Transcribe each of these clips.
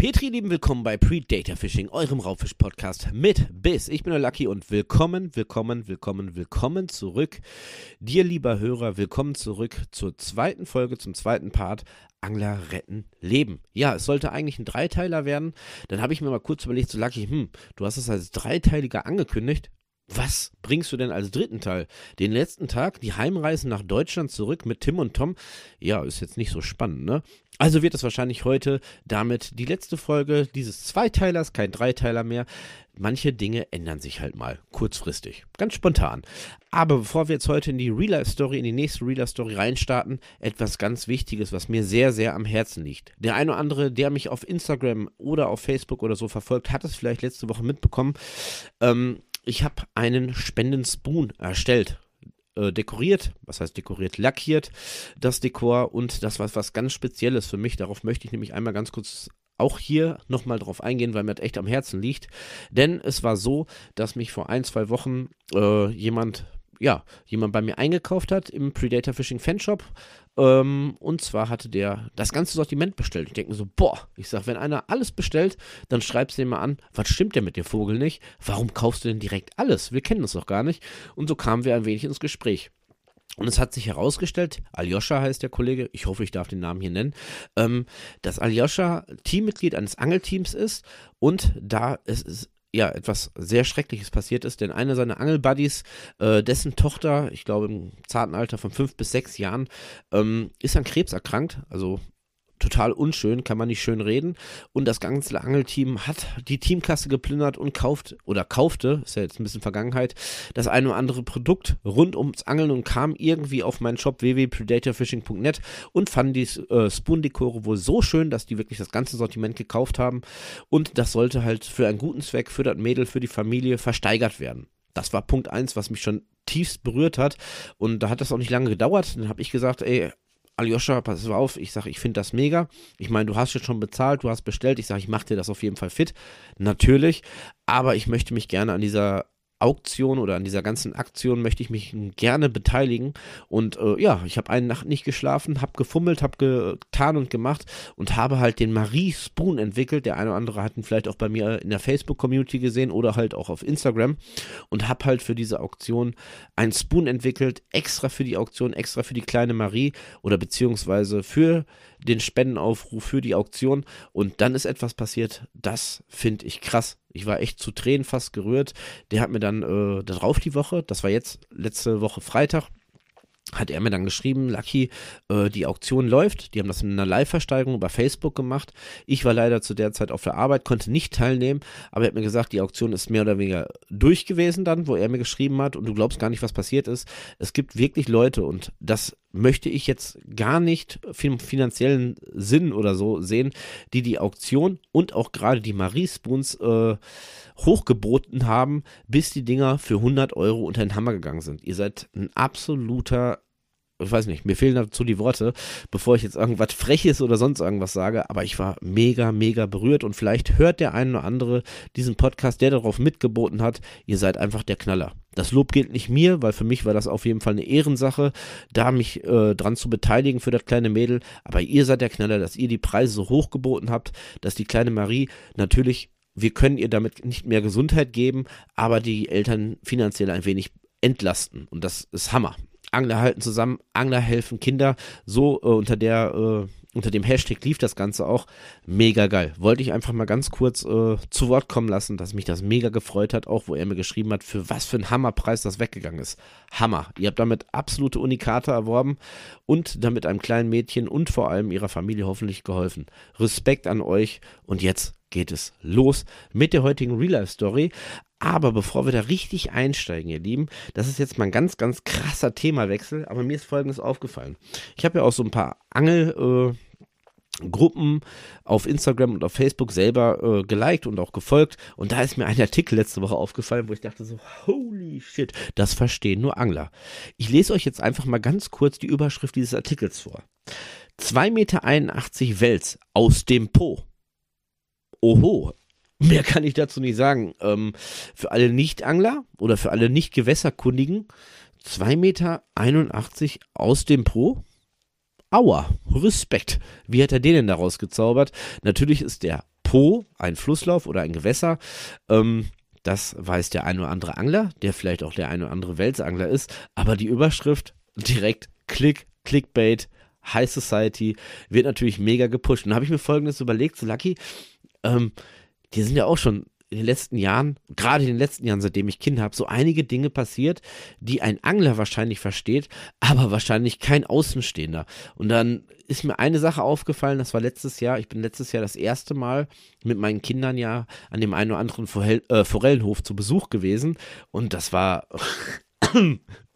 Petri, lieben willkommen bei Predator Fishing, eurem Raubfisch-Podcast mit Biss. Ich bin der Lucky und willkommen, willkommen, willkommen, willkommen zurück. Dir, lieber Hörer, willkommen zurück zur zweiten Folge, zum zweiten Part Angler retten Leben. Ja, es sollte eigentlich ein Dreiteiler werden. Dann habe ich mir mal kurz überlegt, so Lucky, hm, du hast es als Dreiteiliger angekündigt. Was bringst du denn als dritten Teil? Den letzten Tag, die Heimreise nach Deutschland zurück mit Tim und Tom? Ja, ist jetzt nicht so spannend, ne? Also wird es wahrscheinlich heute damit die letzte Folge dieses Zweiteilers, kein Dreiteiler mehr. Manche Dinge ändern sich halt mal kurzfristig, ganz spontan. Aber bevor wir jetzt heute in die Real-Life-Story, in die nächste Real-Life-Story reinstarten, etwas ganz Wichtiges, was mir sehr, sehr am Herzen liegt. Der eine oder andere, der mich auf Instagram oder auf Facebook oder so verfolgt, hat es vielleicht letzte Woche mitbekommen. Ähm, ich habe einen Spendenspoon erstellt. Äh, dekoriert, was heißt dekoriert, lackiert das Dekor und das war was ganz Spezielles für mich. Darauf möchte ich nämlich einmal ganz kurz auch hier nochmal drauf eingehen, weil mir das echt am Herzen liegt. Denn es war so, dass mich vor ein, zwei Wochen äh, jemand ja, jemand bei mir eingekauft hat im Predator Fishing Fanshop. Ähm, und zwar hatte der das ganze Sortiment bestellt. Ich denke mir so, boah, ich sag, wenn einer alles bestellt, dann schreibst du den mal an, was stimmt denn mit dem Vogel nicht? Warum kaufst du denn direkt alles? Wir kennen uns doch gar nicht. Und so kamen wir ein wenig ins Gespräch. Und es hat sich herausgestellt, Aljoscha heißt der Kollege, ich hoffe, ich darf den Namen hier nennen, ähm, dass Aljoscha Teammitglied eines Angelteams ist und da es ist ja, etwas sehr Schreckliches passiert ist, denn einer seiner Angelbuddies, äh, dessen Tochter, ich glaube im zarten Alter von fünf bis sechs Jahren, ähm, ist an Krebs erkrankt, also total unschön, kann man nicht schön reden. Und das ganze Angelteam hat die Teamkasse geplündert und kauft oder kaufte, ist ja jetzt ein bisschen Vergangenheit, das eine oder andere Produkt rund ums Angeln und kam irgendwie auf meinen Shop www.predatorfishing.net und fanden die äh, Spoon-Dekore wohl so schön, dass die wirklich das ganze Sortiment gekauft haben. Und das sollte halt für einen guten Zweck, für das Mädel, für die Familie versteigert werden. Das war Punkt eins, was mich schon tiefst berührt hat. Und da hat das auch nicht lange gedauert. Dann habe ich gesagt, ey, Aljoscha, pass auf, ich sage, ich finde das mega. Ich meine, du hast jetzt schon bezahlt, du hast bestellt. Ich sage, ich mache dir das auf jeden Fall fit. Natürlich. Aber ich möchte mich gerne an dieser Auktion oder an dieser ganzen Aktion möchte ich mich gerne beteiligen. Und äh, ja, ich habe eine Nacht nicht geschlafen, habe gefummelt, habe getan und gemacht und habe halt den Marie Spoon entwickelt. Der eine oder andere hat ihn vielleicht auch bei mir in der Facebook-Community gesehen oder halt auch auf Instagram. Und habe halt für diese Auktion einen Spoon entwickelt, extra für die Auktion, extra für die kleine Marie oder beziehungsweise für den Spendenaufruf, für die Auktion. Und dann ist etwas passiert, das finde ich krass ich war echt zu Tränen fast gerührt. Der hat mir dann äh, darauf die Woche, das war jetzt letzte Woche Freitag, hat er mir dann geschrieben, Lucky, äh, die Auktion läuft. Die haben das in einer Live-Versteigerung über Facebook gemacht. Ich war leider zu der Zeit auf der Arbeit, konnte nicht teilnehmen, aber er hat mir gesagt, die Auktion ist mehr oder weniger durch gewesen dann, wo er mir geschrieben hat und du glaubst gar nicht, was passiert ist. Es gibt wirklich Leute und das möchte ich jetzt gar nicht im finanziellen Sinn oder so sehen, die die Auktion und auch gerade die Marie Spoons äh, hochgeboten haben, bis die Dinger für 100 Euro unter den Hammer gegangen sind. Ihr seid ein absoluter ich weiß nicht, mir fehlen dazu die Worte, bevor ich jetzt irgendwas Freches oder sonst irgendwas sage, aber ich war mega, mega berührt und vielleicht hört der eine oder andere diesen Podcast, der darauf mitgeboten hat, ihr seid einfach der Knaller. Das Lob gilt nicht mir, weil für mich war das auf jeden Fall eine Ehrensache, da mich äh, dran zu beteiligen für das kleine Mädel, aber ihr seid der Knaller, dass ihr die Preise so hoch geboten habt, dass die kleine Marie natürlich wir können ihr damit nicht mehr Gesundheit geben, aber die Eltern finanziell ein wenig entlasten. Und das ist Hammer. Angler halten zusammen, Angler helfen Kinder. So äh, unter der äh, unter dem Hashtag lief das Ganze auch. Mega geil. Wollte ich einfach mal ganz kurz äh, zu Wort kommen lassen, dass mich das mega gefreut hat, auch wo er mir geschrieben hat, für was für ein Hammerpreis das weggegangen ist. Hammer. Ihr habt damit absolute Unikate erworben und damit einem kleinen Mädchen und vor allem ihrer Familie hoffentlich geholfen. Respekt an euch und jetzt geht es los mit der heutigen Real-Life-Story. Aber bevor wir da richtig einsteigen, ihr Lieben, das ist jetzt mal ein ganz, ganz krasser Themawechsel, aber mir ist Folgendes aufgefallen. Ich habe ja auch so ein paar Angel- äh, Gruppen auf Instagram und auf Facebook selber äh, geliked und auch gefolgt. Und da ist mir ein Artikel letzte Woche aufgefallen, wo ich dachte so, holy shit, das verstehen nur Angler. Ich lese euch jetzt einfach mal ganz kurz die Überschrift dieses Artikels vor. 2,81 Meter Wels aus dem Po. Oho, mehr kann ich dazu nicht sagen. Ähm, für alle Nicht-Angler oder für alle Nicht-Gewässerkundigen, 2,81 Meter aus dem Po. Aua, Respekt. Wie hat er den denn daraus gezaubert? Natürlich ist der Po, ein Flusslauf oder ein Gewässer. Ähm, das weiß der ein oder andere Angler, der vielleicht auch der ein oder andere Welsangler ist. Aber die Überschrift direkt Klick, Clickbait, High Society wird natürlich mega gepusht. Und da habe ich mir folgendes überlegt, so Lucky, ähm, die sind ja auch schon in den letzten Jahren, gerade in den letzten Jahren, seitdem ich Kinder habe, so einige Dinge passiert, die ein Angler wahrscheinlich versteht, aber wahrscheinlich kein Außenstehender. Und dann ist mir eine Sache aufgefallen, das war letztes Jahr, ich bin letztes Jahr das erste Mal mit meinen Kindern ja an dem einen oder anderen Forell, äh, Forellenhof zu Besuch gewesen und das war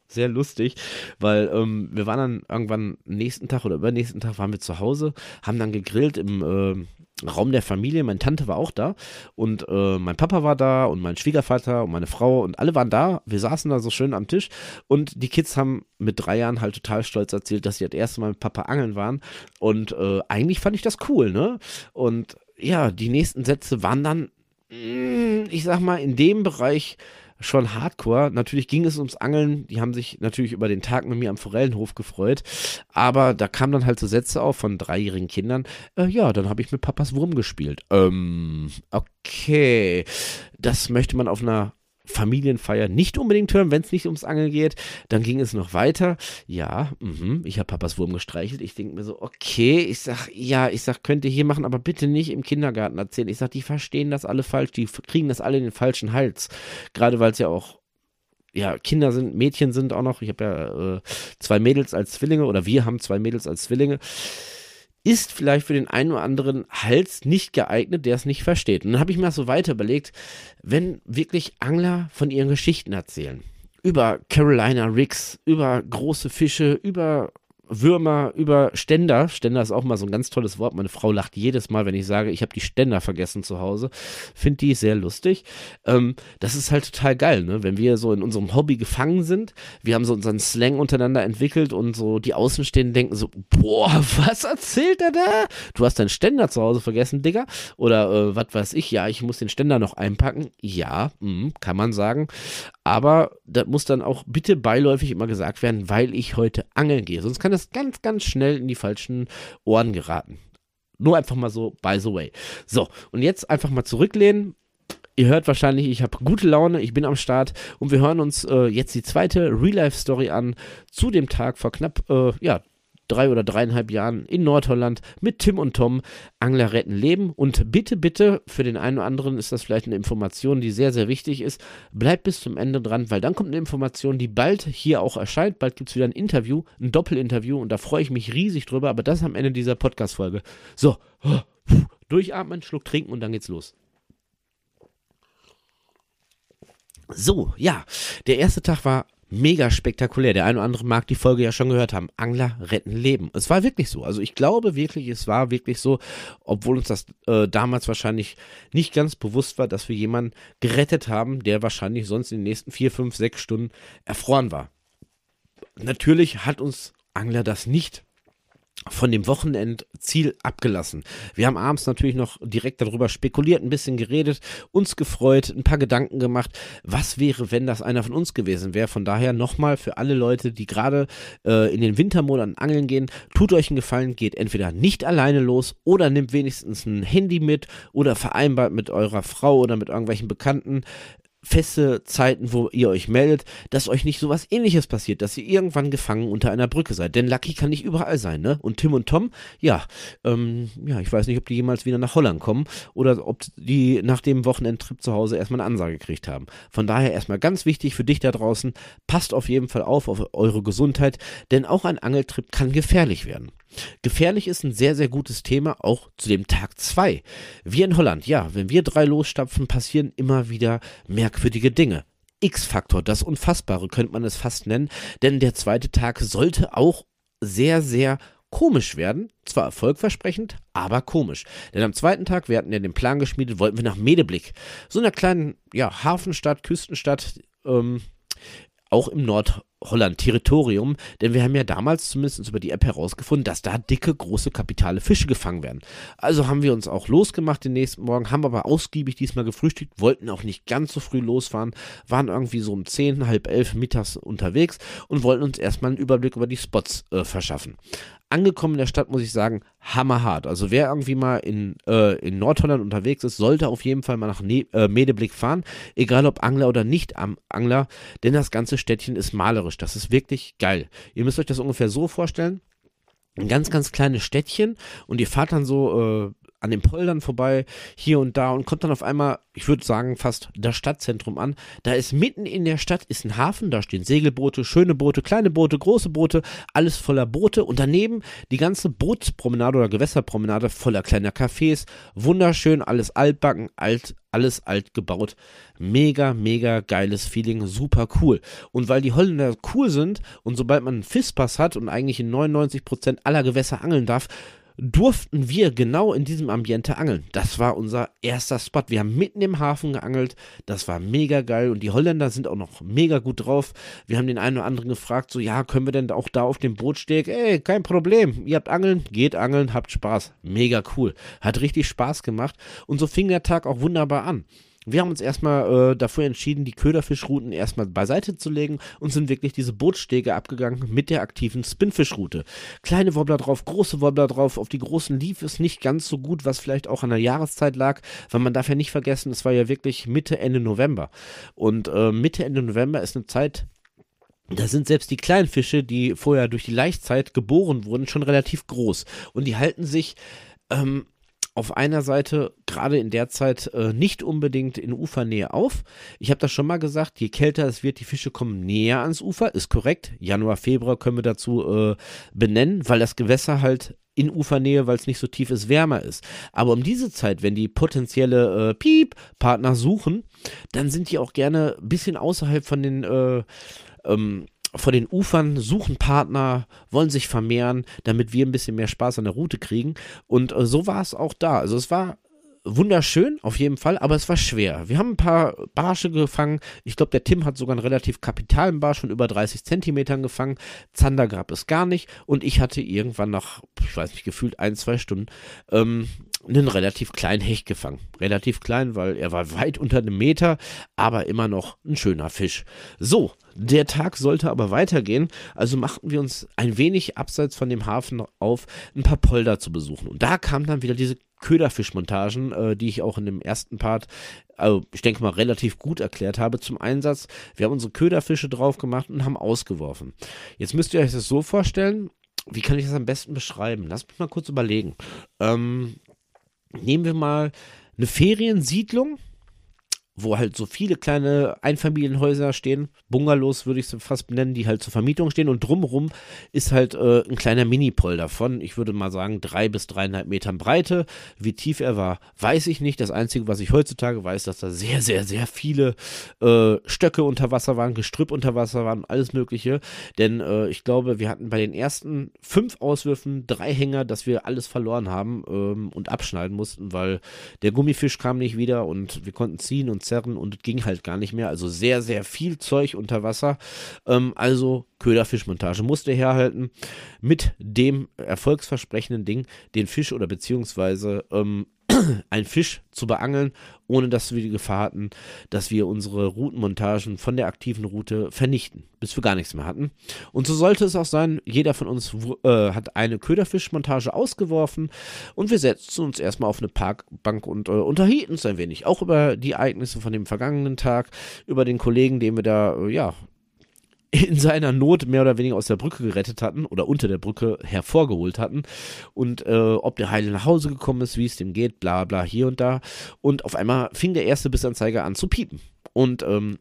sehr lustig, weil ähm, wir waren dann irgendwann nächsten Tag oder übernächsten Tag waren wir zu Hause, haben dann gegrillt im äh, Raum der Familie. Meine Tante war auch da und äh, mein Papa war da und mein Schwiegervater und meine Frau und alle waren da. Wir saßen da so schön am Tisch und die Kids haben mit drei Jahren halt total stolz erzählt, dass sie das erste Mal mit Papa angeln waren und äh, eigentlich fand ich das cool, ne? Und ja, die nächsten Sätze waren dann, mm, ich sag mal, in dem Bereich schon hardcore. Natürlich ging es ums Angeln. Die haben sich natürlich über den Tag mit mir am Forellenhof gefreut. Aber da kamen dann halt so Sätze auf von dreijährigen Kindern. Äh, ja, dann habe ich mit Papas Wurm gespielt. Ähm, okay. Das möchte man auf einer Familienfeier nicht unbedingt hören, wenn es nicht ums Angeln geht. Dann ging es noch weiter. Ja, mh, ich habe Papas Wurm gestreichelt. Ich denke mir so, okay, ich sag, ja, ich sag, könnt ihr hier machen, aber bitte nicht im Kindergarten erzählen. Ich sag, die verstehen das alle falsch, die kriegen das alle in den falschen Hals. Gerade weil es ja auch ja, Kinder sind, Mädchen sind auch noch. Ich habe ja äh, zwei Mädels als Zwillinge oder wir haben zwei Mädels als Zwillinge ist vielleicht für den einen oder anderen Hals nicht geeignet, der es nicht versteht. Und dann habe ich mir so weiter überlegt, wenn wirklich Angler von ihren Geschichten erzählen, über Carolina Ricks, über große Fische, über Würmer über Ständer. Ständer ist auch mal so ein ganz tolles Wort. Meine Frau lacht jedes Mal, wenn ich sage, ich habe die Ständer vergessen zu Hause. Finde die sehr lustig. Ähm, das ist halt total geil, ne? wenn wir so in unserem Hobby gefangen sind. Wir haben so unseren Slang untereinander entwickelt und so die Außenstehenden denken so, boah, was erzählt er da? Du hast deinen Ständer zu Hause vergessen, Digga. Oder äh, was weiß ich, ja, ich muss den Ständer noch einpacken. Ja, mh, kann man sagen. Aber das muss dann auch bitte beiläufig immer gesagt werden, weil ich heute angeln gehe. Sonst kann das ganz, ganz schnell in die falschen Ohren geraten. Nur einfach mal so, by the way. So, und jetzt einfach mal zurücklehnen. Ihr hört wahrscheinlich, ich habe gute Laune, ich bin am Start und wir hören uns äh, jetzt die zweite Real-Life-Story an zu dem Tag vor knapp, äh, ja, drei oder dreieinhalb Jahren in Nordholland mit Tim und Tom Angler retten Leben. Und bitte, bitte, für den einen oder anderen ist das vielleicht eine Information, die sehr, sehr wichtig ist. Bleibt bis zum Ende dran, weil dann kommt eine Information, die bald hier auch erscheint. Bald gibt es wieder ein Interview, ein Doppelinterview und da freue ich mich riesig drüber, aber das am Ende dieser Podcast-Folge. So, durchatmen, Schluck trinken und dann geht's los. So, ja, der erste Tag war mega spektakulär. Der eine oder andere mag die Folge ja schon gehört haben. Angler retten Leben. Es war wirklich so. Also ich glaube wirklich, es war wirklich so, obwohl uns das äh, damals wahrscheinlich nicht ganz bewusst war, dass wir jemanden gerettet haben, der wahrscheinlich sonst in den nächsten vier, fünf, sechs Stunden erfroren war. Natürlich hat uns Angler das nicht von dem Wochenendziel abgelassen. Wir haben abends natürlich noch direkt darüber spekuliert, ein bisschen geredet, uns gefreut, ein paar Gedanken gemacht, was wäre, wenn das einer von uns gewesen wäre. Von daher nochmal für alle Leute, die gerade äh, in den Wintermonaten angeln gehen, tut euch einen Gefallen, geht entweder nicht alleine los oder nimmt wenigstens ein Handy mit oder vereinbart mit eurer Frau oder mit irgendwelchen Bekannten feste Zeiten, wo ihr euch meldet, dass euch nicht sowas ähnliches passiert, dass ihr irgendwann gefangen unter einer Brücke seid. Denn Lucky kann nicht überall sein, ne? Und Tim und Tom, ja, ähm, ja, ich weiß nicht, ob die jemals wieder nach Holland kommen oder ob die nach dem Wochenendtrip zu Hause erstmal eine Ansage gekriegt haben. Von daher erstmal ganz wichtig für dich da draußen, passt auf jeden Fall auf auf eure Gesundheit, denn auch ein Angeltrip kann gefährlich werden. Gefährlich ist ein sehr, sehr gutes Thema, auch zu dem Tag 2. Wir in Holland, ja, wenn wir drei losstapfen, passieren immer wieder merkwürdige Dinge. X-Faktor, das Unfassbare könnte man es fast nennen, denn der zweite Tag sollte auch sehr, sehr komisch werden. Zwar erfolgversprechend, aber komisch. Denn am zweiten Tag, wir hatten ja den Plan geschmiedet, wollten wir nach Medeblick. So einer kleinen, ja, Hafenstadt, Küstenstadt, ähm, auch im Nord Holland-Territorium, denn wir haben ja damals zumindest über die App herausgefunden, dass da dicke, große, kapitale Fische gefangen werden. Also haben wir uns auch losgemacht den nächsten Morgen, haben aber ausgiebig diesmal gefrühstückt, wollten auch nicht ganz so früh losfahren, waren irgendwie so um 10, halb elf mittags unterwegs und wollten uns erstmal einen Überblick über die Spots äh, verschaffen angekommen in der Stadt, muss ich sagen, hammerhart. Also wer irgendwie mal in, äh, in Nordholland unterwegs ist, sollte auf jeden Fall mal nach ne äh, Medeblick fahren, egal ob Angler oder nicht Angler, denn das ganze Städtchen ist malerisch. Das ist wirklich geil. Ihr müsst euch das ungefähr so vorstellen. Ein ganz, ganz kleines Städtchen und ihr fahrt dann so äh, an den Poldern vorbei, hier und da und kommt dann auf einmal, ich würde sagen, fast das Stadtzentrum an. Da ist mitten in der Stadt ist ein Hafen, da stehen Segelboote, schöne Boote, kleine Boote, große Boote, alles voller Boote und daneben die ganze Bootspromenade oder Gewässerpromenade voller kleiner Cafés, wunderschön, alles altbacken, alt, alles alt gebaut. Mega, mega geiles Feeling, super cool. Und weil die Holländer cool sind und sobald man einen Fisspass hat und eigentlich in 99% aller Gewässer angeln darf, durften wir genau in diesem Ambiente angeln. Das war unser erster Spot. Wir haben mitten im Hafen geangelt. Das war mega geil und die Holländer sind auch noch mega gut drauf. Wir haben den einen oder anderen gefragt, so ja, können wir denn auch da auf dem Boot stehen? Ey, kein Problem. Ihr habt Angeln, geht angeln, habt Spaß. Mega cool. Hat richtig Spaß gemacht und so fing der Tag auch wunderbar an. Wir haben uns erstmal äh, dafür entschieden, die Köderfischrouten erstmal beiseite zu legen und sind wirklich diese Bootstege abgegangen mit der aktiven Spinfischroute. Kleine Wobbler drauf, große Wobbler drauf. Auf die großen lief es nicht ganz so gut, was vielleicht auch an der Jahreszeit lag, weil man darf ja nicht vergessen, es war ja wirklich Mitte, Ende November. Und äh, Mitte, Ende November ist eine Zeit, da sind selbst die kleinen Fische, die vorher durch die Laichzeit geboren wurden, schon relativ groß. Und die halten sich ähm, auf einer Seite gerade in der Zeit äh, nicht unbedingt in Ufernähe auf. Ich habe das schon mal gesagt, je kälter es wird, die Fische kommen näher ans Ufer, ist korrekt. Januar, Februar können wir dazu äh, benennen, weil das Gewässer halt in Ufernähe, weil es nicht so tief ist, wärmer ist. Aber um diese Zeit, wenn die potenzielle äh, Piep-Partner suchen, dann sind die auch gerne ein bisschen außerhalb von den äh, ähm, vor den Ufern, suchen Partner, wollen sich vermehren, damit wir ein bisschen mehr Spaß an der Route kriegen. Und äh, so war es auch da. Also es war wunderschön, auf jeden Fall, aber es war schwer. Wir haben ein paar Barsche gefangen. Ich glaube, der Tim hat sogar einen relativ kapitalen Barsch von über 30 Zentimetern gefangen. Zander gab es gar nicht. Und ich hatte irgendwann nach, ich weiß nicht, gefühlt ein, zwei Stunden, ähm, einen relativ kleinen Hecht gefangen. Relativ klein, weil er war weit unter einem Meter, aber immer noch ein schöner Fisch. So, der Tag sollte aber weitergehen, also machten wir uns ein wenig abseits von dem Hafen auf, ein paar Polder zu besuchen. Und da kamen dann wieder diese Köderfischmontagen, äh, die ich auch in dem ersten Part, also ich denke mal, relativ gut erklärt habe, zum Einsatz. Wir haben unsere Köderfische drauf gemacht und haben ausgeworfen. Jetzt müsst ihr euch das so vorstellen, wie kann ich das am besten beschreiben? Lasst mich mal kurz überlegen. Ähm, nehmen wir mal eine Feriensiedlung wo halt so viele kleine Einfamilienhäuser stehen, Bungalows würde ich sie fast benennen, die halt zur Vermietung stehen. Und drumherum ist halt äh, ein kleiner Minipol davon, ich würde mal sagen drei bis dreieinhalb Metern Breite, wie tief er war, weiß ich nicht, das Einzige, was ich heutzutage weiß, dass da sehr, sehr, sehr viele äh, Stöcke unter Wasser waren, Gestrüpp unter Wasser waren, alles mögliche, denn äh, ich glaube, wir hatten bei den ersten fünf Auswürfen drei Hänger, dass wir alles verloren haben ähm, und abschneiden mussten, weil der Gummifisch kam nicht wieder und wir konnten ziehen und zerren und ging halt gar nicht mehr. Also sehr, sehr viel Zeug unter Wasser. Ähm, also Köderfischmontage musste herhalten mit dem erfolgsversprechenden Ding, den Fisch oder beziehungsweise ähm, einen Fisch zu beangeln, ohne dass wir die Gefahr hatten, dass wir unsere Routenmontagen von der aktiven Route vernichten, bis wir gar nichts mehr hatten. Und so sollte es auch sein, jeder von uns äh, hat eine Köderfischmontage ausgeworfen und wir setzten uns erstmal auf eine Parkbank und äh, unterhielten uns ein wenig, auch über die Ereignisse von dem vergangenen Tag, über den Kollegen, den wir da, äh, ja, in seiner Not mehr oder weniger aus der Brücke gerettet hatten oder unter der Brücke hervorgeholt hatten und äh, ob der Heile nach Hause gekommen ist, wie es dem geht, bla bla hier und da. Und auf einmal fing der erste Bissanzeiger an zu piepen. Und ähm,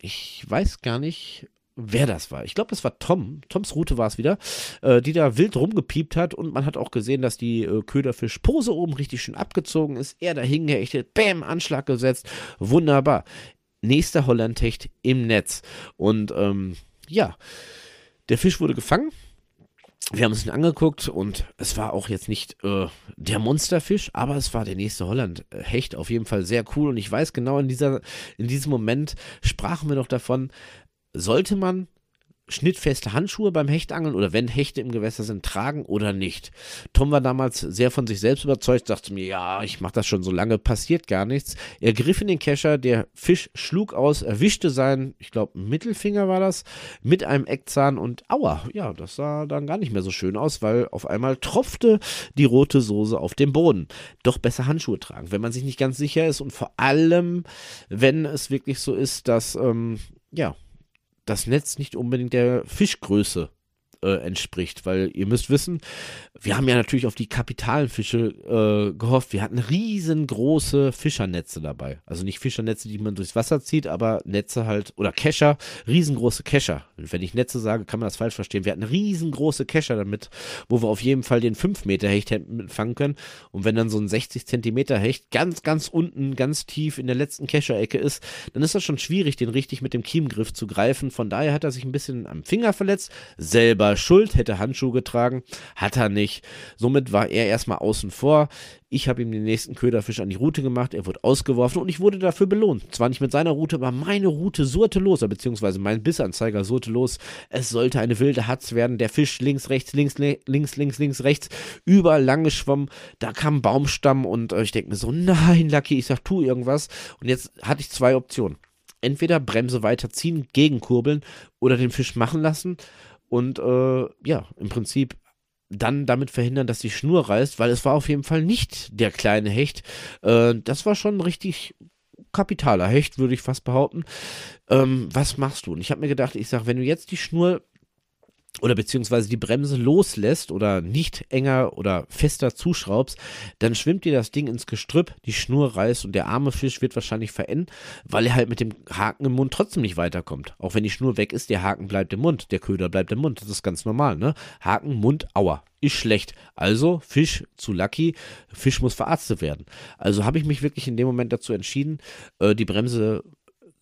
ich weiß gar nicht, wer das war. Ich glaube, das war Tom. Toms Route war es wieder, äh, die da wild rumgepiept hat und man hat auch gesehen, dass die äh, Köderfischpose oben richtig schön abgezogen ist. Er dahin gehechtet, bäm, Anschlag gesetzt. Wunderbar. Nächster Hollandhecht im Netz. Und ähm, ja, der Fisch wurde gefangen. Wir haben es ihn angeguckt und es war auch jetzt nicht äh, der Monsterfisch, aber es war der nächste Holland-Hecht. Auf jeden Fall sehr cool. Und ich weiß genau, in, dieser, in diesem Moment sprachen wir noch davon, sollte man schnittfeste Handschuhe beim Hechtangeln oder wenn Hechte im Gewässer sind, tragen oder nicht. Tom war damals sehr von sich selbst überzeugt, sagte mir, ja, ich mache das schon so lange, passiert gar nichts. Er griff in den Kescher, der Fisch schlug aus, erwischte seinen, ich glaube, Mittelfinger war das, mit einem Eckzahn und aua, ja, das sah dann gar nicht mehr so schön aus, weil auf einmal tropfte die rote Soße auf dem Boden. Doch besser Handschuhe tragen, wenn man sich nicht ganz sicher ist und vor allem, wenn es wirklich so ist, dass, ähm, ja, das Netz nicht unbedingt der Fischgröße äh, entspricht, weil ihr müsst wissen, wir haben ja natürlich auf die kapitalen Fische äh, gehofft. Wir hatten riesengroße Fischernetze dabei. Also nicht Fischernetze, die man durchs Wasser zieht, aber Netze halt, oder Kescher, riesengroße Kescher. Und wenn ich Netze sage, kann man das falsch verstehen. Wir hatten riesengroße Kescher damit, wo wir auf jeden Fall den 5 Meter Hecht fangen können. Und wenn dann so ein 60 Zentimeter Hecht ganz, ganz unten, ganz tief in der letzten Kescherecke ist, dann ist das schon schwierig, den richtig mit dem Kiemgriff zu greifen. Von daher hat er sich ein bisschen am Finger verletzt, selber schuld, hätte Handschuhe getragen, hat er nicht. Somit war er erstmal außen vor. Ich habe ihm den nächsten Köderfisch an die Route gemacht, er wurde ausgeworfen und ich wurde dafür belohnt. Zwar nicht mit seiner Route, aber meine Route surrte los, beziehungsweise mein Bissanzeiger surrte los. Es sollte eine wilde Hatz werden, der Fisch links, rechts, links, links, links, links, rechts, überall lang geschwommen. Da kam ein Baumstamm und äh, ich denke mir so, nein, Lucky, ich sag, tu irgendwas. Und jetzt hatte ich zwei Optionen. Entweder Bremse weiterziehen, gegenkurbeln oder den Fisch machen lassen und äh, ja, im Prinzip dann damit verhindern, dass die Schnur reißt, weil es war auf jeden Fall nicht der kleine Hecht. Äh, das war schon richtig kapitaler Hecht, würde ich fast behaupten. Ähm, was machst du? Und ich habe mir gedacht, ich sage, wenn du jetzt die Schnur oder beziehungsweise die Bremse loslässt oder nicht enger oder fester zuschraubst, dann schwimmt dir das Ding ins Gestrüpp, die Schnur reißt und der arme Fisch wird wahrscheinlich verenden, weil er halt mit dem Haken im Mund trotzdem nicht weiterkommt. Auch wenn die Schnur weg ist, der Haken bleibt im Mund, der Köder bleibt im Mund. Das ist ganz normal, ne? Haken, Mund, Aua. Ist schlecht. Also Fisch zu Lucky, Fisch muss verarztet werden. Also habe ich mich wirklich in dem Moment dazu entschieden, äh, die Bremse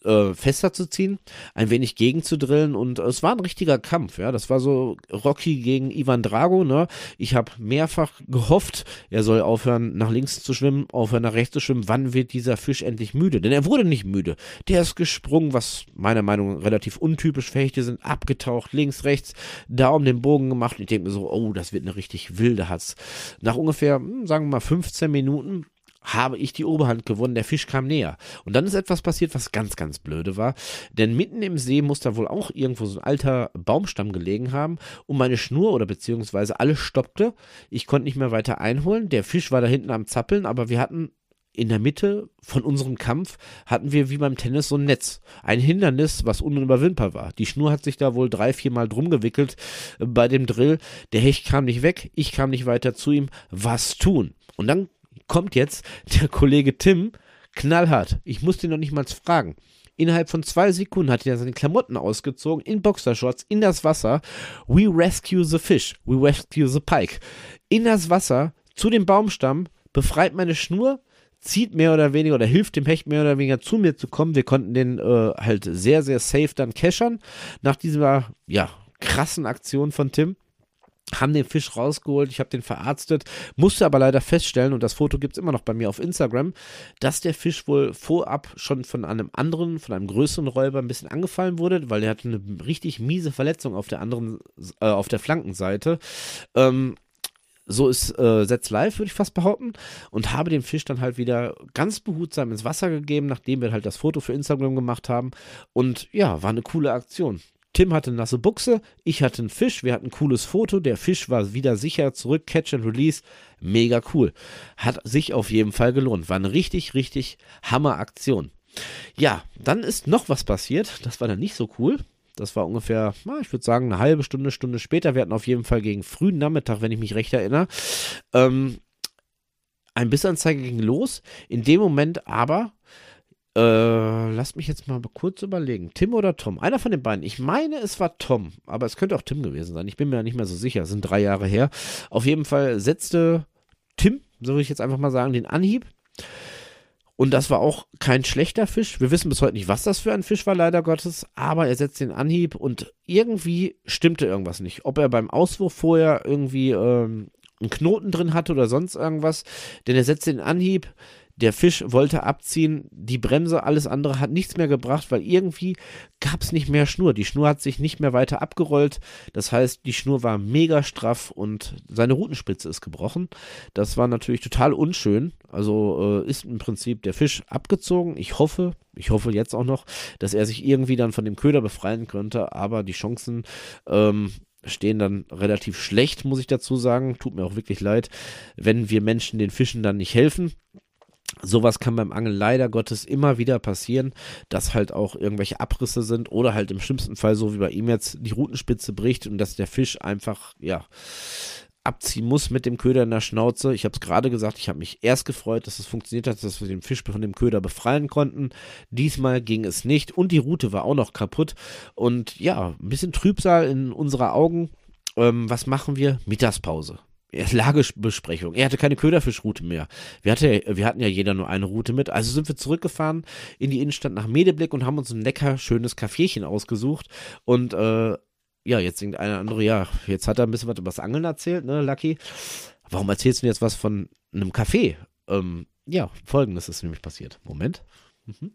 äh, fester zu ziehen, ein wenig gegenzudrillen und es war ein richtiger Kampf, ja, das war so Rocky gegen Ivan Drago, ne, ich habe mehrfach gehofft, er soll aufhören nach links zu schwimmen, aufhören nach rechts zu schwimmen, wann wird dieser Fisch endlich müde, denn er wurde nicht müde, der ist gesprungen, was meiner Meinung nach relativ untypisch für Hechte sind, abgetaucht, links, rechts, da um den Bogen gemacht. Und ich denke mir so, oh, das wird eine richtig wilde Hatz. Nach ungefähr, hm, sagen wir mal 15 Minuten habe ich die Oberhand gewonnen, der Fisch kam näher. Und dann ist etwas passiert, was ganz, ganz blöde war. Denn mitten im See muss da wohl auch irgendwo so ein alter Baumstamm gelegen haben und meine Schnur oder beziehungsweise alles stoppte. Ich konnte nicht mehr weiter einholen. Der Fisch war da hinten am Zappeln, aber wir hatten in der Mitte von unserem Kampf hatten wir wie beim Tennis so ein Netz. Ein Hindernis, was unüberwindbar war. Die Schnur hat sich da wohl drei, vier Mal drum gewickelt äh, bei dem Drill. Der Hecht kam nicht weg, ich kam nicht weiter zu ihm. Was tun? Und dann kommt jetzt der Kollege Tim knallhart. Ich musste ihn noch nicht mal fragen. Innerhalb von zwei Sekunden hat er seine Klamotten ausgezogen, in Boxershorts, in das Wasser. We rescue the fish. We rescue the pike. In das Wasser, zu dem Baumstamm, befreit meine Schnur, zieht mehr oder weniger oder hilft dem Hecht mehr oder weniger zu mir zu kommen. Wir konnten den äh, halt sehr, sehr safe dann cashern. Nach dieser, ja, krassen Aktion von Tim haben den Fisch rausgeholt, ich habe den verarztet, musste aber leider feststellen, und das Foto gibt es immer noch bei mir auf Instagram, dass der Fisch wohl vorab schon von einem anderen, von einem größeren Räuber ein bisschen angefallen wurde, weil er hatte eine richtig miese Verletzung auf der anderen, äh, auf der Flankenseite. Ähm, so ist äh, Setz Live, würde ich fast behaupten, und habe den Fisch dann halt wieder ganz behutsam ins Wasser gegeben, nachdem wir halt das Foto für Instagram gemacht haben. Und ja, war eine coole Aktion. Tim hatte nasse Buchse, ich hatte einen Fisch, wir hatten ein cooles Foto, der Fisch war wieder sicher zurück, Catch and Release, mega cool. Hat sich auf jeden Fall gelohnt, war eine richtig, richtig Hammer-Aktion. Ja, dann ist noch was passiert, das war dann nicht so cool. Das war ungefähr, ich würde sagen, eine halbe Stunde, Stunde später. Wir hatten auf jeden Fall gegen frühen Nachmittag, wenn ich mich recht erinnere, ähm, ein Bissanzeige ging los. In dem Moment aber äh, lasst mich jetzt mal kurz überlegen. Tim oder Tom? Einer von den beiden. Ich meine, es war Tom, aber es könnte auch Tim gewesen sein. Ich bin mir ja nicht mehr so sicher. Es sind drei Jahre her. Auf jeden Fall setzte Tim, so würde ich jetzt einfach mal sagen, den Anhieb. Und das war auch kein schlechter Fisch. Wir wissen bis heute nicht, was das für ein Fisch war, leider Gottes. Aber er setzt den Anhieb und irgendwie stimmte irgendwas nicht. Ob er beim Auswurf vorher irgendwie ähm, einen Knoten drin hatte oder sonst irgendwas. Denn er setzt den Anhieb der Fisch wollte abziehen, die Bremse, alles andere hat nichts mehr gebracht, weil irgendwie gab es nicht mehr Schnur. Die Schnur hat sich nicht mehr weiter abgerollt. Das heißt, die Schnur war mega straff und seine Rutenspitze ist gebrochen. Das war natürlich total unschön. Also äh, ist im Prinzip der Fisch abgezogen. Ich hoffe, ich hoffe jetzt auch noch, dass er sich irgendwie dann von dem Köder befreien könnte. Aber die Chancen ähm, stehen dann relativ schlecht, muss ich dazu sagen. Tut mir auch wirklich leid, wenn wir Menschen den Fischen dann nicht helfen. Sowas kann beim Angeln leider Gottes immer wieder passieren, dass halt auch irgendwelche Abrisse sind oder halt im schlimmsten Fall so wie bei ihm jetzt die Rutenspitze bricht und dass der Fisch einfach, ja, abziehen muss mit dem Köder in der Schnauze. Ich habe es gerade gesagt, ich habe mich erst gefreut, dass es funktioniert hat, dass wir den Fisch von dem Köder befreien konnten. Diesmal ging es nicht und die Route war auch noch kaputt. Und ja, ein bisschen Trübsal in unserer Augen. Ähm, was machen wir? Mittagspause. Lagebesprechung. Er hatte keine Köderfischroute mehr. Wir, hatte, wir hatten ja jeder nur eine Route mit. Also sind wir zurückgefahren in die Innenstadt nach Medeblick und haben uns ein lecker, schönes Kaffeechen ausgesucht. Und äh, ja, jetzt singt einer andere, ja, jetzt hat er ein bisschen was über das Angeln erzählt, ne, Lucky. Warum erzählst du jetzt was von einem Kaffee? Ähm, ja, folgendes ist nämlich passiert. Moment. Mhm.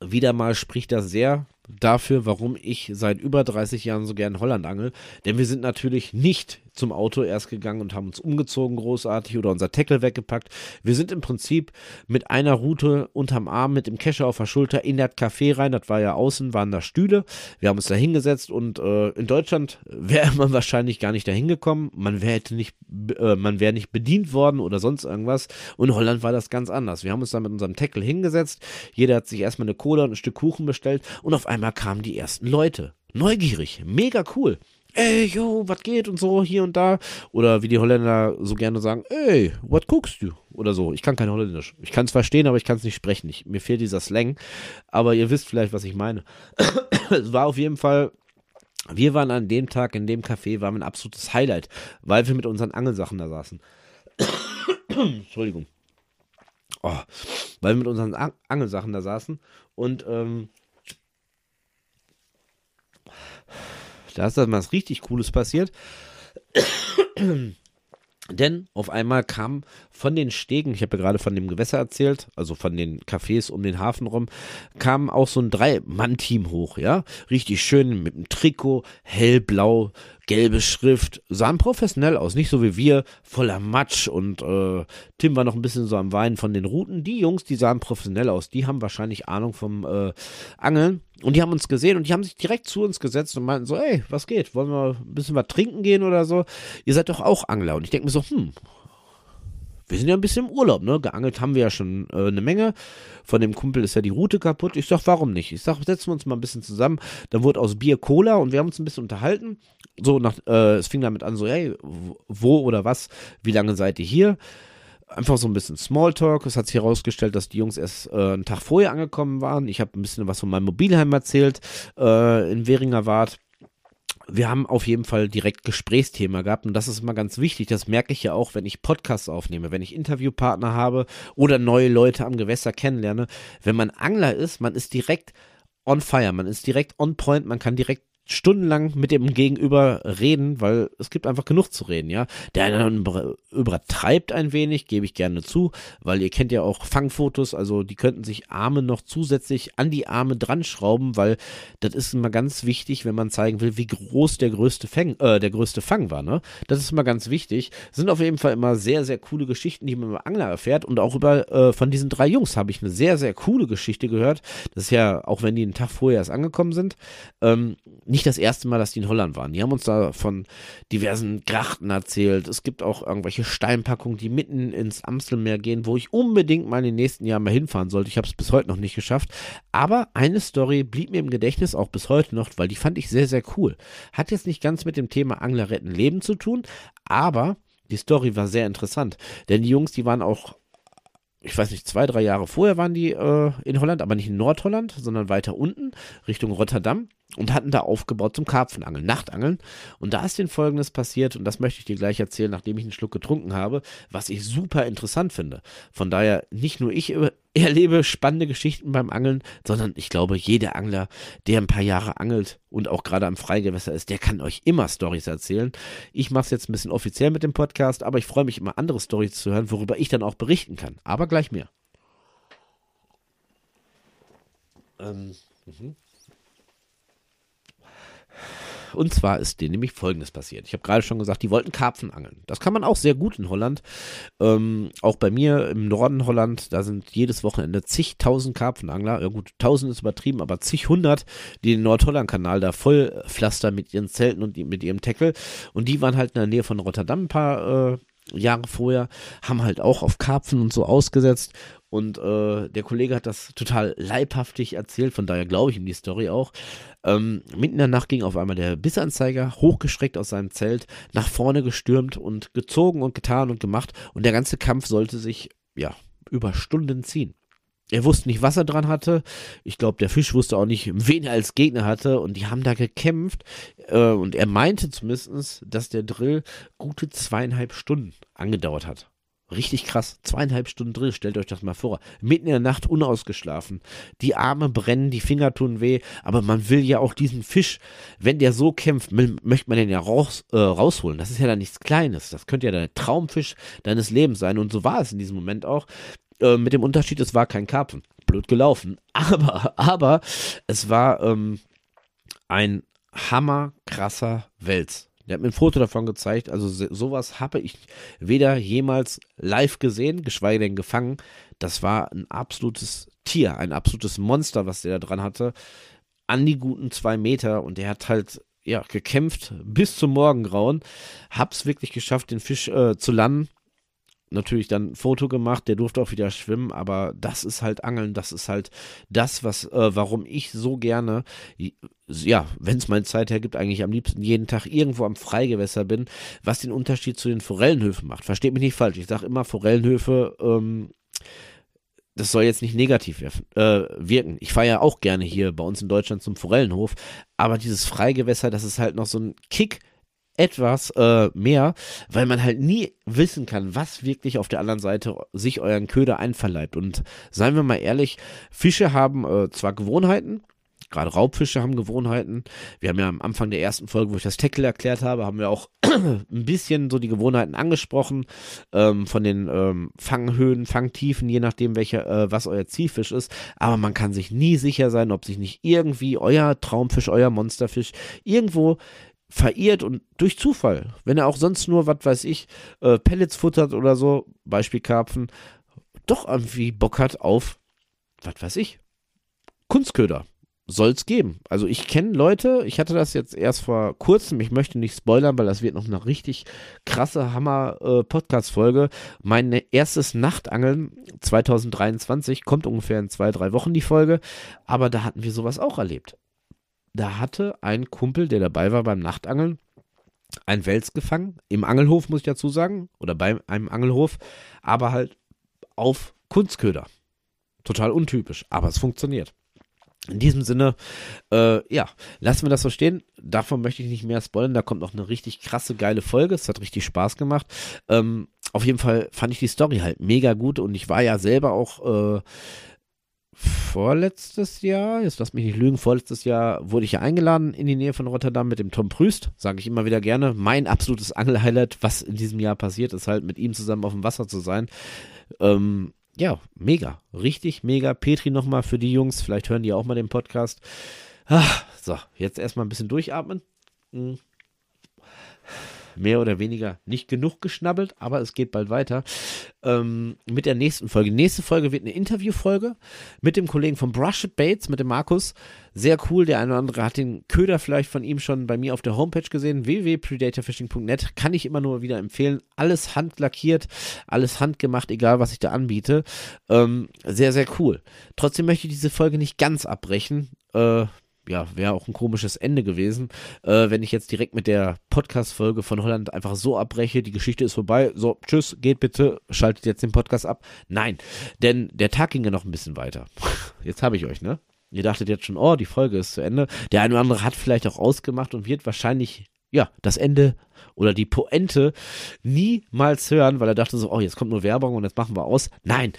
Wieder mal spricht das sehr dafür, warum ich seit über 30 Jahren so gern Holland angel. Denn wir sind natürlich nicht zum Auto erst gegangen und haben uns umgezogen großartig oder unser Tackle weggepackt. Wir sind im Prinzip mit einer Route unterm Arm mit dem Kescher auf der Schulter in das Café rein. Das war ja außen, waren da Stühle. Wir haben uns da hingesetzt und äh, in Deutschland wäre man wahrscheinlich gar nicht dahin gekommen. Man wäre nicht, äh, man wäre nicht bedient worden oder sonst irgendwas. Und in Holland war das ganz anders. Wir haben uns da mit unserem Tackle hingesetzt. Jeder hat sich erstmal eine Cola und ein Stück Kuchen bestellt und auf einmal kamen die ersten Leute. Neugierig, mega cool ey, yo, was geht und so, hier und da. Oder wie die Holländer so gerne sagen, ey, what guckst du? Oder so. Ich kann kein Holländisch. Ich kann es verstehen, aber ich kann es nicht sprechen. Ich, mir fehlt dieser Slang. Aber ihr wisst vielleicht, was ich meine. es war auf jeden Fall wir waren an dem Tag in dem Café, war ein absolutes Highlight, weil wir mit unseren Angelsachen da saßen. Entschuldigung. Oh, weil wir mit unseren Angelsachen da saßen und ähm, Da ist dann was richtig Cooles passiert. Denn auf einmal kam von den Stegen, ich habe ja gerade von dem Gewässer erzählt, also von den Cafés um den Hafen rum, kam auch so ein Drei-Mann-Team hoch, ja. Richtig schön mit einem Trikot, hellblau, gelbe Schrift, sahen professionell aus, nicht so wie wir, voller Matsch und äh, Tim war noch ein bisschen so am Weinen von den Routen. Die Jungs, die sahen professionell aus, die haben wahrscheinlich Ahnung vom äh, Angeln und die haben uns gesehen und die haben sich direkt zu uns gesetzt und meinten so, ey, was geht, wollen wir ein bisschen was trinken gehen oder so? Ihr seid doch auch Angler und ich denke mir so, hm, wir sind ja ein bisschen im Urlaub, ne? Geangelt haben wir ja schon äh, eine Menge. Von dem Kumpel ist ja die Route kaputt. Ich sag, warum nicht? Ich sag, setzen wir uns mal ein bisschen zusammen. Dann wurde aus Bier Cola und wir haben uns ein bisschen unterhalten. So, nach, äh, es fing damit an, so, hey, wo oder was, wie lange seid ihr hier? Einfach so ein bisschen Smalltalk. Es hat sich herausgestellt, dass die Jungs erst äh, einen Tag vorher angekommen waren. Ich habe ein bisschen was von meinem Mobilheim erzählt äh, in Währinger Wart wir haben auf jeden Fall direkt Gesprächsthema gehabt und das ist immer ganz wichtig. Das merke ich ja auch, wenn ich Podcasts aufnehme, wenn ich Interviewpartner habe oder neue Leute am Gewässer kennenlerne. Wenn man Angler ist, man ist direkt on fire, man ist direkt on point, man kann direkt stundenlang mit dem Gegenüber reden, weil es gibt einfach genug zu reden, ja. Der dann übertreibt ein wenig, gebe ich gerne zu, weil ihr kennt ja auch Fangfotos, also die könnten sich Arme noch zusätzlich an die Arme dran schrauben, weil das ist immer ganz wichtig, wenn man zeigen will, wie groß der größte Fang, äh, der größte Fang war, ne? Das ist immer ganz wichtig. Sind auf jeden Fall immer sehr, sehr coole Geschichten, die man über Angler erfährt und auch über, äh, von diesen drei Jungs habe ich eine sehr, sehr coole Geschichte gehört. Das ist ja, auch wenn die einen Tag vorher erst angekommen sind, ähm, nicht das erste Mal, dass die in Holland waren. Die haben uns da von diversen Grachten erzählt. Es gibt auch irgendwelche Steinpackungen, die mitten ins Amstelmeer gehen, wo ich unbedingt mal in den nächsten Jahren mal hinfahren sollte. Ich habe es bis heute noch nicht geschafft. Aber eine Story blieb mir im Gedächtnis auch bis heute noch, weil die fand ich sehr, sehr cool. Hat jetzt nicht ganz mit dem Thema Angler retten Leben zu tun, aber die Story war sehr interessant. Denn die Jungs, die waren auch ich weiß nicht, zwei, drei Jahre vorher waren die äh, in Holland, aber nicht in Nordholland, sondern weiter unten, Richtung Rotterdam und hatten da aufgebaut zum Karpfenangeln, Nachtangeln. Und da ist denen folgendes passiert, und das möchte ich dir gleich erzählen, nachdem ich einen Schluck getrunken habe, was ich super interessant finde. Von daher, nicht nur ich erlebe spannende Geschichten beim Angeln, sondern ich glaube, jeder Angler, der ein paar Jahre angelt und auch gerade am Freigewässer ist, der kann euch immer Stories erzählen. Ich mache es jetzt ein bisschen offiziell mit dem Podcast, aber ich freue mich immer, andere Stories zu hören, worüber ich dann auch berichten kann. Aber gleich mehr. Ähm, mhm. Und zwar ist denen nämlich Folgendes passiert. Ich habe gerade schon gesagt, die wollten Karpfen angeln. Das kann man auch sehr gut in Holland. Ähm, auch bei mir im Norden Holland, da sind jedes Wochenende zigtausend Karpfenangler. Ja gut, tausend ist übertrieben, aber zig hundert, die den Nordholland-Kanal da voll pflastern mit ihren Zelten und mit ihrem Tackle. Und die waren halt in der Nähe von Rotterdam ein paar äh, Jahre vorher, haben halt auch auf Karpfen und so ausgesetzt und äh, der Kollege hat das total leibhaftig erzählt, von daher glaube ich ihm die Story auch. Ähm, mitten in der Nacht ging auf einmal der Bissanzeiger, hochgeschreckt aus seinem Zelt, nach vorne gestürmt und gezogen und getan und gemacht. Und der ganze Kampf sollte sich, ja, über Stunden ziehen. Er wusste nicht, was er dran hatte. Ich glaube, der Fisch wusste auch nicht, wen er als Gegner hatte. Und die haben da gekämpft. Äh, und er meinte zumindest, dass der Drill gute zweieinhalb Stunden angedauert hat. Richtig krass. Zweieinhalb Stunden Drill, stellt euch das mal vor. Mitten in der Nacht unausgeschlafen. Die Arme brennen, die Finger tun weh, aber man will ja auch diesen Fisch, wenn der so kämpft, möchte man den ja raus, äh, rausholen. Das ist ja dann nichts Kleines. Das könnte ja der Traumfisch deines Lebens sein. Und so war es in diesem Moment auch. Äh, mit dem Unterschied, es war kein Karpfen. Blöd gelaufen. Aber, aber, es war ähm, ein hammerkrasser Wels. Der hat mir ein Foto davon gezeigt. Also sowas habe ich weder jemals live gesehen, geschweige denn gefangen. Das war ein absolutes Tier, ein absolutes Monster, was der da dran hatte. An die guten zwei Meter und der hat halt ja gekämpft bis zum Morgengrauen. Hab's wirklich geschafft, den Fisch äh, zu landen natürlich dann ein Foto gemacht, der durfte auch wieder schwimmen, aber das ist halt Angeln, das ist halt das, was, äh, warum ich so gerne, ja, wenn es meine Zeit hergibt, eigentlich am liebsten jeden Tag irgendwo am Freigewässer bin, was den Unterschied zu den Forellenhöfen macht. Versteht mich nicht falsch, ich sage immer Forellenhöfe, ähm, das soll jetzt nicht negativ äh, wirken. Ich fahre ja auch gerne hier bei uns in Deutschland zum Forellenhof, aber dieses Freigewässer, das ist halt noch so ein Kick, etwas äh, mehr, weil man halt nie wissen kann, was wirklich auf der anderen Seite sich euren Köder einverleibt. Und seien wir mal ehrlich, Fische haben äh, zwar Gewohnheiten, gerade Raubfische haben Gewohnheiten. Wir haben ja am Anfang der ersten Folge, wo ich das Tackle erklärt habe, haben wir auch ein bisschen so die Gewohnheiten angesprochen ähm, von den ähm, Fanghöhen, Fangtiefen, je nachdem welcher, äh, was euer Zielfisch ist. Aber man kann sich nie sicher sein, ob sich nicht irgendwie euer Traumfisch, euer Monsterfisch irgendwo verirrt und durch Zufall, wenn er auch sonst nur, was weiß ich, äh, Pellets futtert oder so, Beispiel Karpfen, doch irgendwie Bock hat auf, was weiß ich, Kunstköder. Soll es geben. Also ich kenne Leute, ich hatte das jetzt erst vor kurzem, ich möchte nicht spoilern, weil das wird noch eine richtig krasse Hammer-Podcast-Folge. Äh, mein erstes Nachtangeln 2023 kommt ungefähr in zwei, drei Wochen die Folge, aber da hatten wir sowas auch erlebt da hatte ein Kumpel, der dabei war beim Nachtangeln, ein Wels gefangen. Im Angelhof, muss ich dazu sagen. Oder bei einem Angelhof. Aber halt auf Kunstköder. Total untypisch. Aber es funktioniert. In diesem Sinne, äh, ja, lassen wir das so stehen. Davon möchte ich nicht mehr spoilern. Da kommt noch eine richtig krasse, geile Folge. Es hat richtig Spaß gemacht. Ähm, auf jeden Fall fand ich die Story halt mega gut und ich war ja selber auch äh, vorletztes Jahr, jetzt lass mich nicht lügen, vorletztes Jahr wurde ich ja eingeladen in die Nähe von Rotterdam mit dem Tom Prüst, sage ich immer wieder gerne. Mein absolutes Angelhighlight, was in diesem Jahr passiert ist, halt mit ihm zusammen auf dem Wasser zu sein. Ähm, ja, mega, richtig mega. Petri nochmal für die Jungs, vielleicht hören die auch mal den Podcast. Ach, so, jetzt erstmal ein bisschen durchatmen. Hm mehr oder weniger nicht genug geschnabbelt, aber es geht bald weiter ähm, mit der nächsten Folge. Die nächste Folge wird eine Interviewfolge mit dem Kollegen von Brush It Baits, mit dem Markus. Sehr cool. Der eine oder andere hat den Köder vielleicht von ihm schon bei mir auf der Homepage gesehen. www.predatorfishing.net kann ich immer nur wieder empfehlen. Alles handlackiert, alles handgemacht, egal was ich da anbiete. Ähm, sehr, sehr cool. Trotzdem möchte ich diese Folge nicht ganz abbrechen. Äh, ja, wäre auch ein komisches Ende gewesen, äh, wenn ich jetzt direkt mit der Podcast-Folge von Holland einfach so abbreche, die Geschichte ist vorbei, so, tschüss, geht bitte, schaltet jetzt den Podcast ab. Nein, denn der Tag ging ja noch ein bisschen weiter. Jetzt habe ich euch, ne? Ihr dachtet jetzt schon, oh, die Folge ist zu Ende. Der eine oder andere hat vielleicht auch ausgemacht und wird wahrscheinlich ja, das Ende oder die Poente niemals hören, weil er dachte so, oh, jetzt kommt nur Werbung und jetzt machen wir aus. Nein,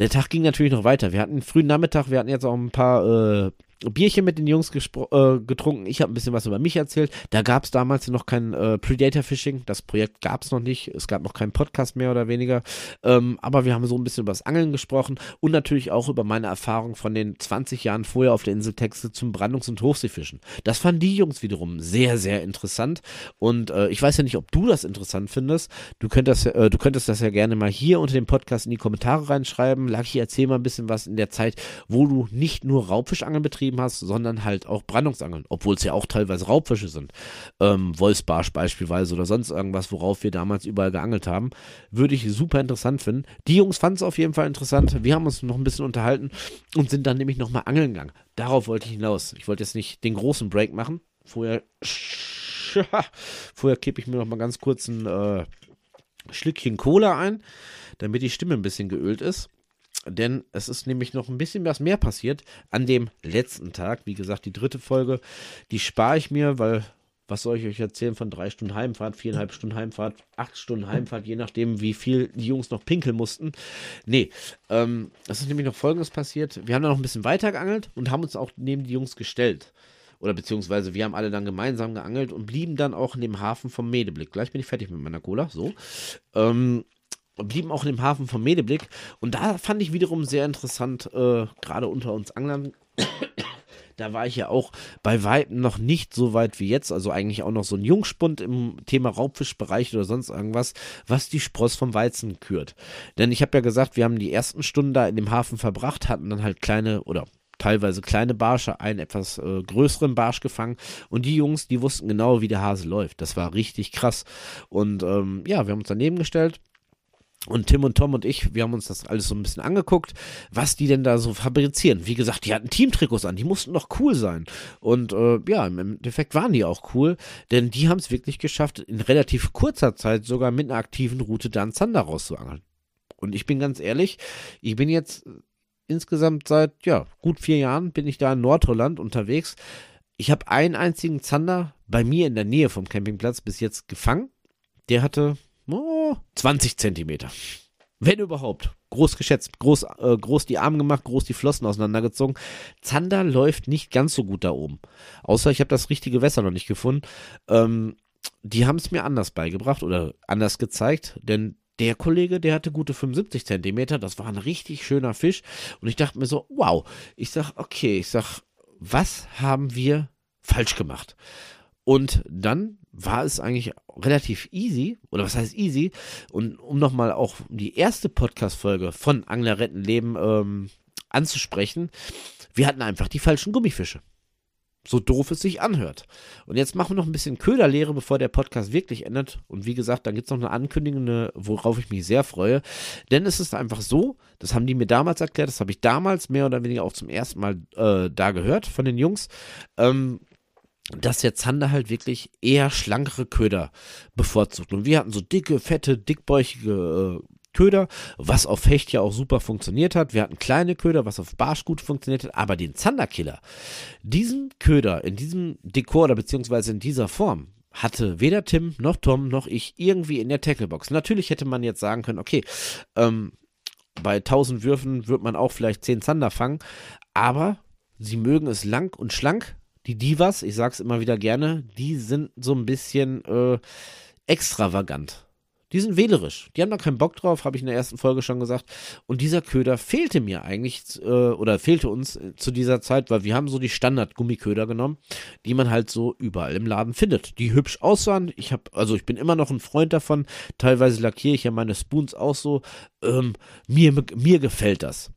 der Tag ging natürlich noch weiter. Wir hatten einen frühen Nachmittag, wir hatten jetzt auch ein paar äh, Bierchen mit den Jungs äh, getrunken. Ich habe ein bisschen was über mich erzählt. Da gab es damals noch kein äh, Predator Fishing. Das Projekt gab es noch nicht. Es gab noch keinen Podcast mehr oder weniger. Ähm, aber wir haben so ein bisschen über das Angeln gesprochen und natürlich auch über meine Erfahrung von den 20 Jahren vorher auf der Insel Texel zum Brandungs- und Hochseefischen. Das fanden die Jungs wiederum sehr, sehr interessant. Und äh, ich weiß ja nicht, ob du das interessant findest. Du könntest, äh, du könntest das ja gerne mal hier unter dem Podcast in die Kommentare reinschreiben. Lucky, erzähl mal ein bisschen was in der Zeit, wo du nicht nur Raubfischangeln betrieben betrieben hast, sondern halt auch Brandungsangeln, obwohl es ja auch teilweise Raubfische sind. Ähm, Wolfsbarsch beispielsweise oder sonst irgendwas, worauf wir damals überall geangelt haben. Würde ich super interessant finden. Die Jungs fanden es auf jeden Fall interessant. Wir haben uns noch ein bisschen unterhalten und sind dann nämlich nochmal angeln gegangen. Darauf wollte ich hinaus. Ich wollte jetzt nicht den großen Break machen. Vorher, vorher kippe ich mir noch mal ganz kurz ein äh, Schlückchen Cola ein, damit die Stimme ein bisschen geölt ist denn es ist nämlich noch ein bisschen was mehr passiert an dem letzten Tag. Wie gesagt, die dritte Folge, die spare ich mir, weil was soll ich euch erzählen von drei Stunden Heimfahrt, viereinhalb Stunden Heimfahrt, acht Stunden Heimfahrt, je nachdem, wie viel die Jungs noch pinkeln mussten. Nee, ähm, es ist nämlich noch Folgendes passiert. Wir haben da noch ein bisschen weiter geangelt und haben uns auch neben die Jungs gestellt. Oder beziehungsweise wir haben alle dann gemeinsam geangelt und blieben dann auch in dem Hafen vom Medeblick. Gleich bin ich fertig mit meiner Cola. So. Ähm, blieben auch in dem Hafen von Medeblick. Und da fand ich wiederum sehr interessant, äh, gerade unter uns Anglern. da war ich ja auch bei Weitem noch nicht so weit wie jetzt, also eigentlich auch noch so ein Jungspund im Thema Raubfischbereich oder sonst irgendwas, was die Spross vom Weizen kürt. Denn ich habe ja gesagt, wir haben die ersten Stunden da in dem Hafen verbracht, hatten dann halt kleine oder teilweise kleine Barsche, einen etwas äh, größeren Barsch gefangen und die Jungs, die wussten genau, wie der Hase läuft. Das war richtig krass. Und ähm, ja, wir haben uns daneben gestellt, und Tim und Tom und ich, wir haben uns das alles so ein bisschen angeguckt, was die denn da so fabrizieren. Wie gesagt, die hatten Teamtrikots an, die mussten doch cool sein. Und äh, ja, im Endeffekt waren die auch cool, denn die haben es wirklich geschafft, in relativ kurzer Zeit sogar mit einer aktiven Route dann Zander rauszuangeln. Und ich bin ganz ehrlich, ich bin jetzt insgesamt seit, ja, gut vier Jahren bin ich da in Nordholland unterwegs. Ich habe einen einzigen Zander bei mir in der Nähe vom Campingplatz bis jetzt gefangen. Der hatte oh, 20 Zentimeter. Wenn überhaupt. Groß geschätzt. Groß, äh, groß die Arme gemacht, groß die Flossen auseinandergezogen. Zander läuft nicht ganz so gut da oben. Außer ich habe das richtige Wässer noch nicht gefunden. Ähm, die haben es mir anders beigebracht oder anders gezeigt, denn der Kollege, der hatte gute 75 Zentimeter, das war ein richtig schöner Fisch und ich dachte mir so, wow, ich sag, okay, ich sag, was haben wir falsch gemacht? Und dann war es eigentlich relativ easy, oder was heißt easy? Und um nochmal auch die erste Podcast-Folge von Angler retten Leben ähm, anzusprechen, wir hatten einfach die falschen Gummifische. So doof es sich anhört. Und jetzt machen wir noch ein bisschen Köderlehre, bevor der Podcast wirklich endet. Und wie gesagt, dann gibt es noch eine Ankündigung, worauf ich mich sehr freue. Denn es ist einfach so, das haben die mir damals erklärt, das habe ich damals mehr oder weniger auch zum ersten Mal äh, da gehört von den Jungs. Ähm, dass der Zander halt wirklich eher schlankere Köder bevorzugt. Und wir hatten so dicke, fette, dickbäuchige äh, Köder, was auf Hecht ja auch super funktioniert hat. Wir hatten kleine Köder, was auf Barsch gut funktioniert hat. Aber den Zanderkiller, diesen Köder in diesem Dekor oder beziehungsweise in dieser Form, hatte weder Tim noch Tom noch ich irgendwie in der Tacklebox. Natürlich hätte man jetzt sagen können, okay, ähm, bei 1000 Würfen wird man auch vielleicht 10 Zander fangen, aber sie mögen es lang und schlank die Divas, ich sag's immer wieder gerne, die sind so ein bisschen äh, extravagant. Die sind wählerisch. Die haben da keinen Bock drauf, habe ich in der ersten Folge schon gesagt. Und dieser Köder fehlte mir eigentlich, äh, oder fehlte uns zu dieser Zeit, weil wir haben so die Standard-Gummiköder genommen, die man halt so überall im Laden findet. Die hübsch aussahen. Ich habe, also ich bin immer noch ein Freund davon. Teilweise lackiere ich ja meine Spoons auch so. Ähm, mir, mir gefällt das.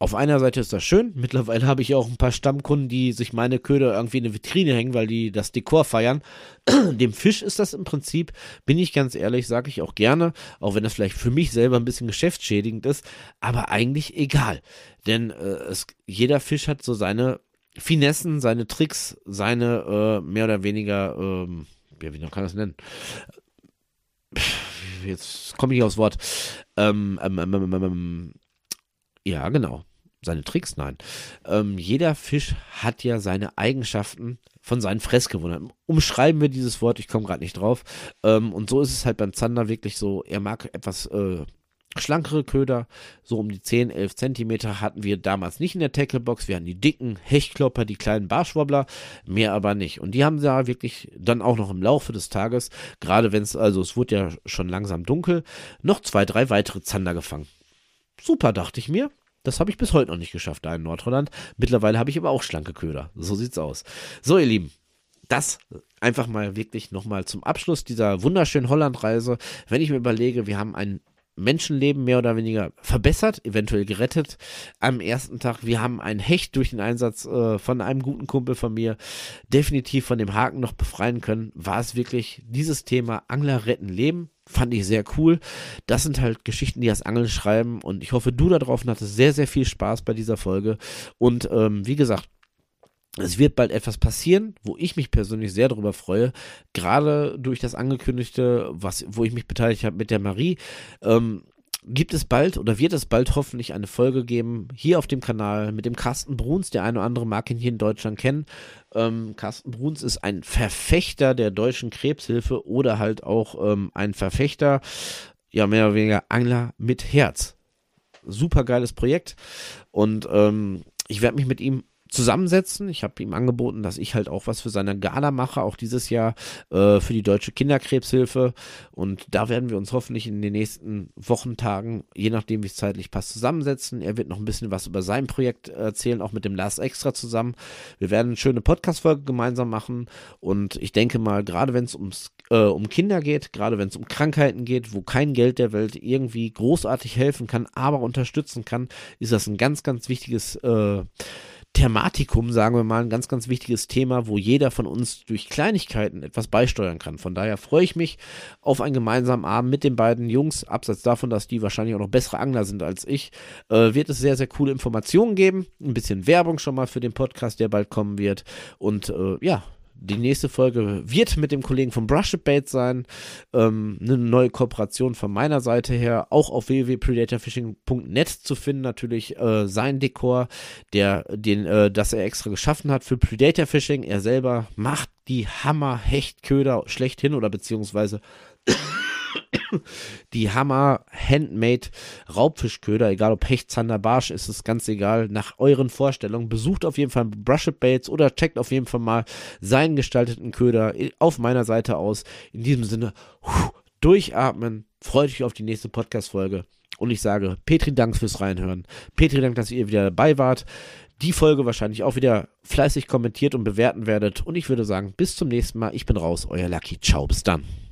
Auf einer Seite ist das schön. Mittlerweile habe ich auch ein paar Stammkunden, die sich meine Köder irgendwie in eine Vitrine hängen, weil die das Dekor feiern. Dem Fisch ist das im Prinzip, bin ich ganz ehrlich, sage ich auch gerne, auch wenn das vielleicht für mich selber ein bisschen geschäftsschädigend ist, aber eigentlich egal. Denn äh, es, jeder Fisch hat so seine Finessen, seine Tricks, seine äh, mehr oder weniger, ähm, ja, wie kann man das nennen? Jetzt komme ich aufs Wort. Ähm, ähm, ähm, ähm, ähm ja, genau seine Tricks, nein. Ähm, jeder Fisch hat ja seine Eigenschaften von seinen Fressgewohnheiten. Umschreiben wir dieses Wort, ich komme gerade nicht drauf. Ähm, und so ist es halt beim Zander wirklich so, er mag etwas äh, schlankere Köder, so um die 10, 11 Zentimeter hatten wir damals nicht in der Tacklebox. Wir hatten die dicken Hechtklopper, die kleinen Barschwobbler, mehr aber nicht. Und die haben da wirklich dann auch noch im Laufe des Tages, gerade wenn es, also es wurde ja schon langsam dunkel, noch zwei, drei weitere Zander gefangen. Super, dachte ich mir. Das habe ich bis heute noch nicht geschafft, da in Nordholland. Mittlerweile habe ich aber auch schlanke Köder. So sieht's aus. So, ihr Lieben, das einfach mal wirklich nochmal zum Abschluss dieser wunderschönen Hollandreise. Wenn ich mir überlege, wir haben ein Menschenleben mehr oder weniger verbessert, eventuell gerettet am ersten Tag. Wir haben ein Hecht durch den Einsatz äh, von einem guten Kumpel von mir definitiv von dem Haken noch befreien können. War es wirklich dieses Thema Angler retten Leben? Fand ich sehr cool. Das sind halt Geschichten, die das Angeln schreiben und ich hoffe, du da drauf hattest sehr, sehr viel Spaß bei dieser Folge. Und ähm, wie gesagt, es wird bald etwas passieren, wo ich mich persönlich sehr darüber freue. Gerade durch das angekündigte, was, wo ich mich beteiligt habe mit der Marie, ähm, gibt es bald oder wird es bald hoffentlich eine Folge geben hier auf dem Kanal mit dem Carsten Bruns. Der eine oder andere mag ihn hier in Deutschland kennen. Ähm, Carsten Bruns ist ein Verfechter der deutschen Krebshilfe oder halt auch ähm, ein Verfechter, ja mehr oder weniger Angler mit Herz. Super geiles Projekt und ähm, ich werde mich mit ihm zusammensetzen. Ich habe ihm angeboten, dass ich halt auch was für seine Gala mache, auch dieses Jahr äh, für die Deutsche Kinderkrebshilfe. Und da werden wir uns hoffentlich in den nächsten Wochentagen, je nachdem wie es zeitlich passt, zusammensetzen. Er wird noch ein bisschen was über sein Projekt erzählen, auch mit dem Lars Extra zusammen. Wir werden eine schöne Podcast-Folge gemeinsam machen. Und ich denke mal, gerade wenn es ums äh, um Kinder geht, gerade wenn es um Krankheiten geht, wo kein Geld der Welt irgendwie großartig helfen kann, aber unterstützen kann, ist das ein ganz, ganz wichtiges äh, Thematikum, sagen wir mal, ein ganz, ganz wichtiges Thema, wo jeder von uns durch Kleinigkeiten etwas beisteuern kann. Von daher freue ich mich auf einen gemeinsamen Abend mit den beiden Jungs. Abseits davon, dass die wahrscheinlich auch noch bessere Angler sind als ich, äh, wird es sehr, sehr coole Informationen geben. Ein bisschen Werbung schon mal für den Podcast, der bald kommen wird. Und äh, ja, die nächste Folge wird mit dem Kollegen von Brush Bait sein. Ähm, eine neue Kooperation von meiner Seite her, auch auf www.predatorfishing.net zu finden. Natürlich äh, sein Dekor, der, den, äh, das er extra geschaffen hat für Predator Fishing. Er selber macht die Hammer-Hechtköder schlechthin oder beziehungsweise die Hammer Handmade Raubfischköder, egal ob Hecht, Zander, Barsch, ist es ganz egal, nach euren Vorstellungen. Besucht auf jeden Fall Brush Baits oder checkt auf jeden Fall mal seinen gestalteten Köder auf meiner Seite aus. In diesem Sinne, durchatmen, freut euch auf die nächste Podcast-Folge. Und ich sage, Petri, Dank fürs Reinhören. Petri, Dank, dass ihr wieder dabei wart. Die Folge wahrscheinlich auch wieder fleißig kommentiert und bewerten werdet. Und ich würde sagen, bis zum nächsten Mal. Ich bin raus, euer Lucky. Ciao, bis dann.